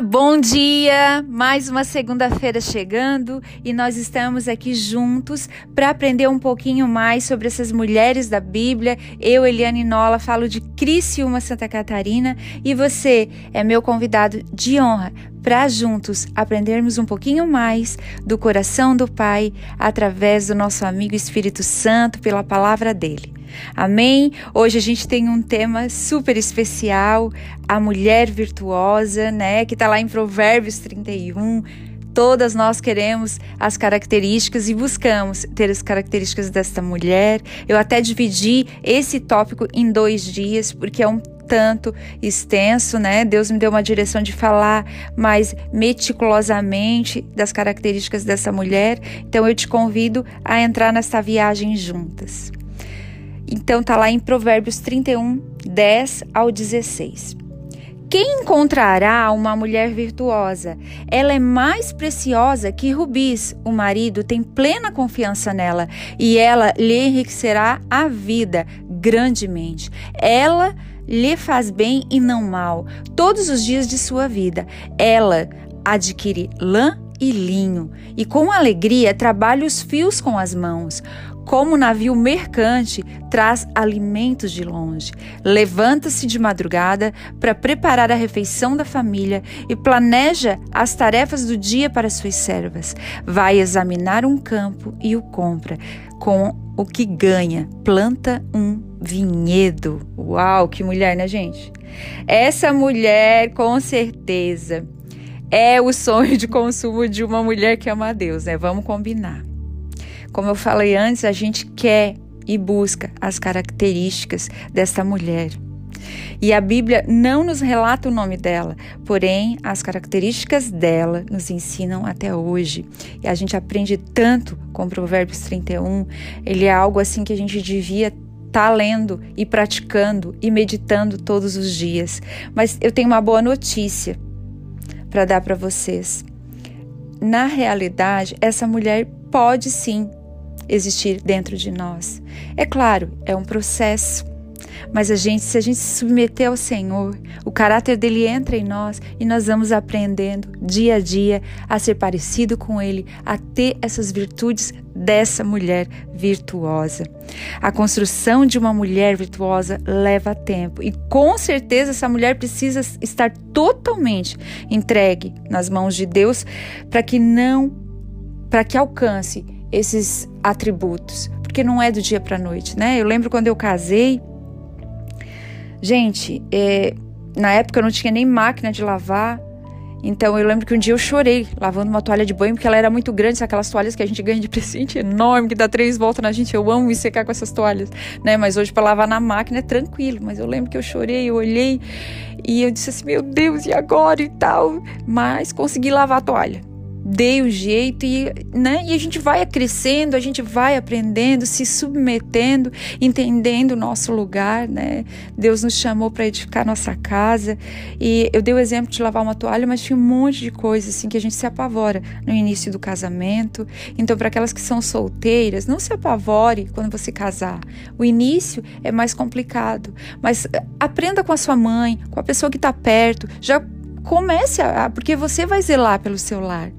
Bom dia! Mais uma segunda-feira chegando e nós estamos aqui juntos para aprender um pouquinho mais sobre essas mulheres da Bíblia. Eu, Eliane Nola, falo de Criciúma, Santa Catarina e você é meu convidado de honra para juntos aprendermos um pouquinho mais do coração do Pai através do nosso amigo Espírito Santo pela palavra dele. Amém? Hoje a gente tem um tema super especial, a mulher virtuosa, né, que está lá em Provérbios 31. Todas nós queremos as características e buscamos ter as características desta mulher. Eu até dividi esse tópico em dois dias, porque é um tanto extenso, né? Deus me deu uma direção de falar mais meticulosamente das características dessa mulher. Então eu te convido a entrar nessa viagem juntas. Então tá lá em Provérbios 31, 10 ao 16. Quem encontrará uma mulher virtuosa? Ela é mais preciosa que rubis. O marido tem plena confiança nela e ela lhe enriquecerá a vida grandemente. Ela lhe faz bem e não mal todos os dias de sua vida. Ela adquire lã e linho, e com alegria trabalha os fios com as mãos. Como navio mercante, traz alimentos de longe. Levanta-se de madrugada para preparar a refeição da família e planeja as tarefas do dia para suas servas. Vai examinar um campo e o compra. Com o que ganha, planta um vinhedo. Uau, que mulher, né, gente? Essa mulher, com certeza, é o sonho de consumo de uma mulher que ama a Deus, né? Vamos combinar. Como eu falei antes, a gente quer e busca as características dessa mulher. E a Bíblia não nos relata o nome dela, porém as características dela nos ensinam até hoje. E a gente aprende tanto com Provérbios 31, ele é algo assim que a gente devia tá lendo e praticando e meditando todos os dias. Mas eu tenho uma boa notícia para dar para vocês. Na realidade, essa mulher pode sim existir dentro de nós. É claro, é um processo. Mas a gente, se a gente se submeter ao Senhor, o caráter dele entra em nós e nós vamos aprendendo dia a dia a ser parecido com ele, a ter essas virtudes dessa mulher virtuosa. A construção de uma mulher virtuosa leva tempo e com certeza essa mulher precisa estar totalmente entregue nas mãos de Deus para que não para que alcance esses atributos, porque não é do dia para noite, né? Eu lembro quando eu casei, gente, é, na época eu não tinha nem máquina de lavar, então eu lembro que um dia eu chorei lavando uma toalha de banho porque ela era muito grande, aquelas toalhas que a gente ganha de presente enorme, que dá três voltas na gente. Eu amo me secar com essas toalhas, né? Mas hoje para lavar na máquina é tranquilo. Mas eu lembro que eu chorei, eu olhei e eu disse assim: meu Deus, e agora e tal? Mas consegui lavar a toalha dei o jeito e, né, e a gente vai crescendo, a gente vai aprendendo, se submetendo, entendendo o nosso lugar, né? Deus nos chamou para edificar nossa casa e eu dei o exemplo de lavar uma toalha, mas tinha um monte de coisas assim que a gente se apavora no início do casamento. Então, para aquelas que são solteiras, não se apavore quando você casar. O início é mais complicado, mas aprenda com a sua mãe, com a pessoa que está perto, já comece a, porque você vai zelar pelo seu lar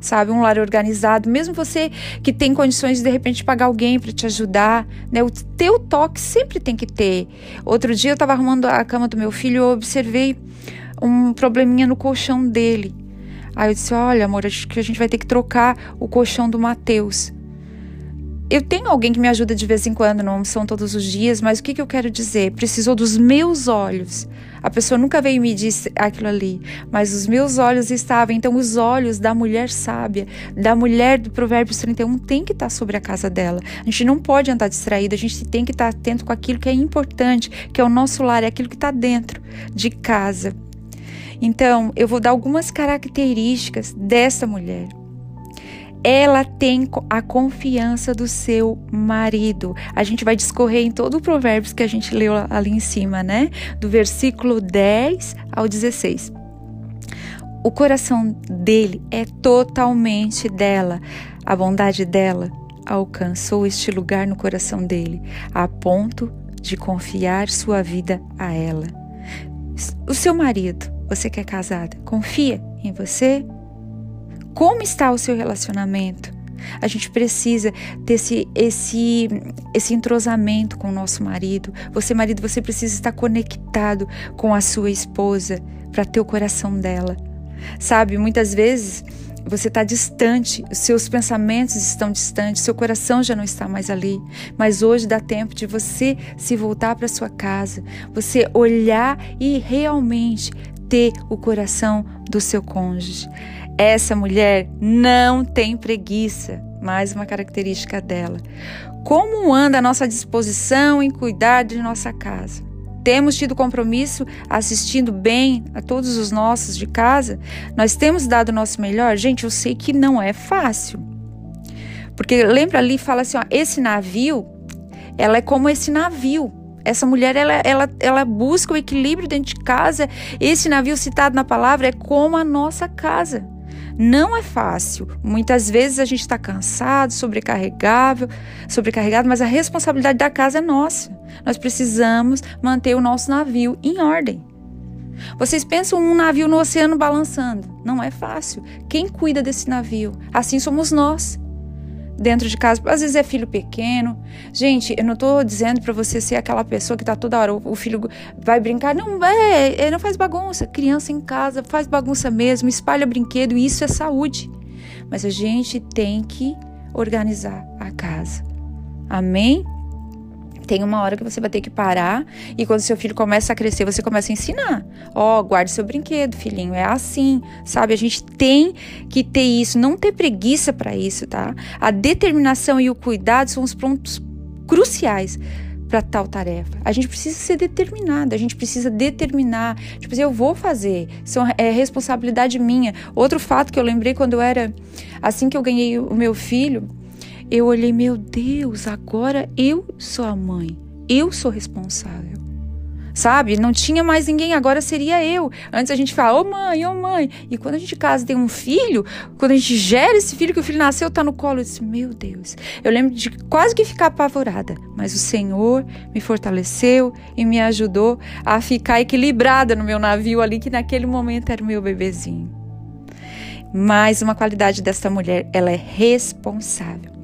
sabe? Um lar organizado, mesmo você que tem condições de de repente pagar alguém para te ajudar, né? O teu toque sempre tem que ter. Outro dia eu estava arrumando a cama do meu filho, eu observei um probleminha no colchão dele. Aí eu disse: "Olha, amor, acho que a gente vai ter que trocar o colchão do Mateus". Eu tenho alguém que me ajuda de vez em quando, não são todos os dias, mas o que, que eu quero dizer? Precisou dos meus olhos. A pessoa nunca veio me dizer aquilo ali, mas os meus olhos estavam. Então, os olhos da mulher sábia, da mulher do Provérbios 31, tem que estar sobre a casa dela. A gente não pode andar distraído, a gente tem que estar atento com aquilo que é importante, que é o nosso lar, é aquilo que está dentro de casa. Então, eu vou dar algumas características dessa mulher ela tem a confiança do seu marido. A gente vai discorrer em todo o Provérbios que a gente leu ali em cima, né? Do versículo 10 ao 16. o coração dele é totalmente dela. A bondade dela alcançou este lugar no coração dele, a ponto de confiar sua vida a ela. O seu marido, você que é casada, confia em você? Como está o seu relacionamento? A gente precisa desse esse esse entrosamento com o nosso marido. Você marido, você precisa estar conectado com a sua esposa para ter o coração dela. Sabe, muitas vezes você está distante, os seus pensamentos estão distantes, seu coração já não está mais ali. Mas hoje dá tempo de você se voltar para sua casa, você olhar e realmente ter o coração do seu cônjuge. Essa mulher não tem preguiça, mais uma característica dela. Como anda a nossa disposição em cuidar de nossa casa? Temos tido compromisso assistindo bem a todos os nossos de casa? Nós temos dado o nosso melhor? Gente, eu sei que não é fácil. Porque lembra ali, fala assim: ó, esse navio, ela é como esse navio. Essa mulher, ela, ela, ela busca o equilíbrio dentro de casa. Esse navio citado na palavra é como a nossa casa. Não é fácil. Muitas vezes a gente está cansado, sobrecarregável, sobrecarregado, mas a responsabilidade da casa é nossa. Nós precisamos manter o nosso navio em ordem. Vocês pensam um navio no oceano balançando? Não é fácil. Quem cuida desse navio? Assim somos nós dentro de casa. Às vezes é filho pequeno. Gente, eu não estou dizendo para você ser aquela pessoa que está toda hora, o, filho vai brincar. Não, é, é, não faz bagunça. Criança em casa faz bagunça mesmo, espalha brinquedo, e isso é saúde. Mas a gente tem que organizar a casa. Amém? Tem uma hora que você vai ter que parar e quando seu filho começa a crescer, você começa a ensinar. Ó, oh, guarde seu brinquedo, filhinho, é assim, sabe? A gente tem que ter isso, não ter preguiça para isso, tá? A determinação e o cuidado são os pontos cruciais para tal tarefa. A gente precisa ser determinado, a gente precisa determinar, tipo assim, eu vou fazer, isso é responsabilidade minha. Outro fato que eu lembrei quando eu era assim que eu ganhei o meu filho, eu olhei, meu Deus, agora eu sou a mãe, eu sou responsável. Sabe? Não tinha mais ninguém, agora seria eu. Antes a gente fala, ô oh, mãe, ô oh, mãe. E quando a gente casa tem um filho, quando a gente gera esse filho, que o filho nasceu, tá no colo, eu disse, meu Deus. Eu lembro de quase que ficar apavorada, mas o Senhor me fortaleceu e me ajudou a ficar equilibrada no meu navio ali, que naquele momento era o meu bebezinho. Mais uma qualidade desta mulher, ela é responsável.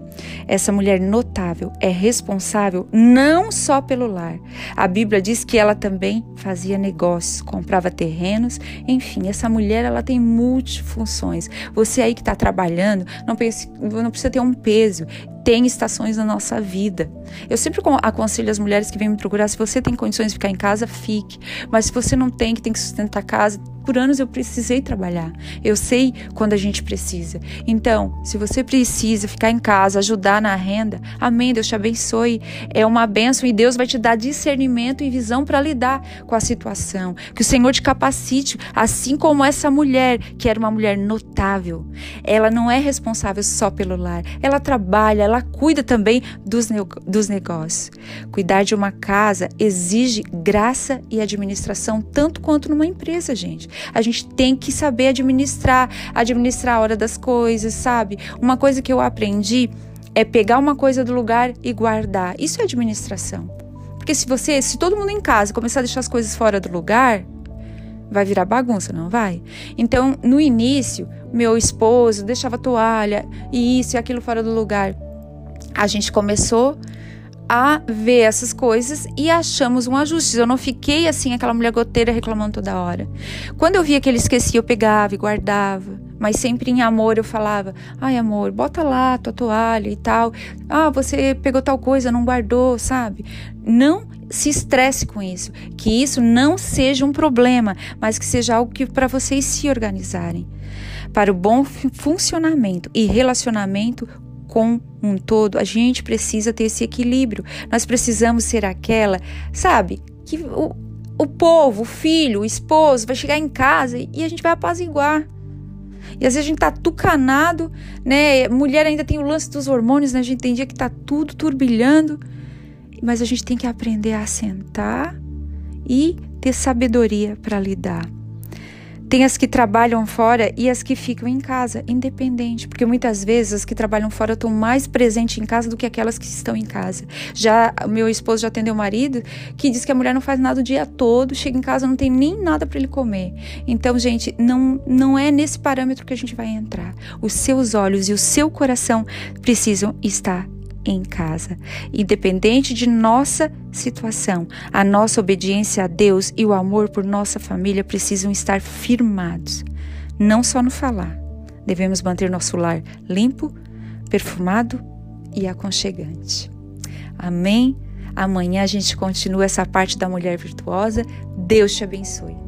Essa mulher notável é responsável não só pelo lar. A Bíblia diz que ela também fazia negócios, comprava terrenos, enfim, essa mulher ela tem multifunções. Você aí que está trabalhando, não, pense, não precisa ter um peso tem estações na nossa vida. Eu sempre aconselho as mulheres que vêm me procurar: se você tem condições de ficar em casa, fique. Mas se você não tem, que tem que sustentar a casa, por anos eu precisei trabalhar. Eu sei quando a gente precisa. Então, se você precisa ficar em casa, ajudar na renda, amém. Deus te abençoe. É uma bênção e Deus vai te dar discernimento e visão para lidar com a situação. Que o Senhor te capacite, assim como essa mulher, que era uma mulher notável. Ela não é responsável só pelo lar. Ela trabalha, ela cuida também dos, dos negócios. Cuidar de uma casa exige graça e administração, tanto quanto numa empresa, gente. A gente tem que saber administrar, administrar a hora das coisas, sabe? Uma coisa que eu aprendi é pegar uma coisa do lugar e guardar. Isso é administração. Porque se você, se todo mundo em casa começar a deixar as coisas fora do lugar, vai virar bagunça, não vai? Então, no início, meu esposo deixava toalha e isso e aquilo fora do lugar a gente começou a ver essas coisas e achamos um ajuste. Eu não fiquei assim, aquela mulher goteira reclamando toda hora. Quando eu via que ele esquecia, eu pegava e guardava. Mas sempre em amor eu falava: ai, amor, bota lá tua toalha e tal. Ah, você pegou tal coisa, não guardou, sabe? Não se estresse com isso. Que isso não seja um problema, mas que seja algo que para vocês se organizarem. Para o bom funcionamento e relacionamento, com um todo, a gente precisa ter esse equilíbrio. Nós precisamos ser aquela, sabe, que o, o povo, o filho, o esposo vai chegar em casa e a gente vai apaziguar. E às vezes a gente tá tucanado, né? Mulher ainda tem o lance dos hormônios, né? A gente tem dia que tá tudo turbilhando. Mas a gente tem que aprender a sentar e ter sabedoria para lidar. Tem as que trabalham fora e as que ficam em casa, independente, porque muitas vezes as que trabalham fora estão mais presentes em casa do que aquelas que estão em casa. Já meu esposo já atendeu o marido que diz que a mulher não faz nada o dia todo, chega em casa não tem nem nada para ele comer. Então, gente, não não é nesse parâmetro que a gente vai entrar. Os seus olhos e o seu coração precisam estar em casa. Independente de nossa situação, a nossa obediência a Deus e o amor por nossa família precisam estar firmados, não só no falar. Devemos manter nosso lar limpo, perfumado e aconchegante. Amém? Amanhã a gente continua essa parte da mulher virtuosa. Deus te abençoe.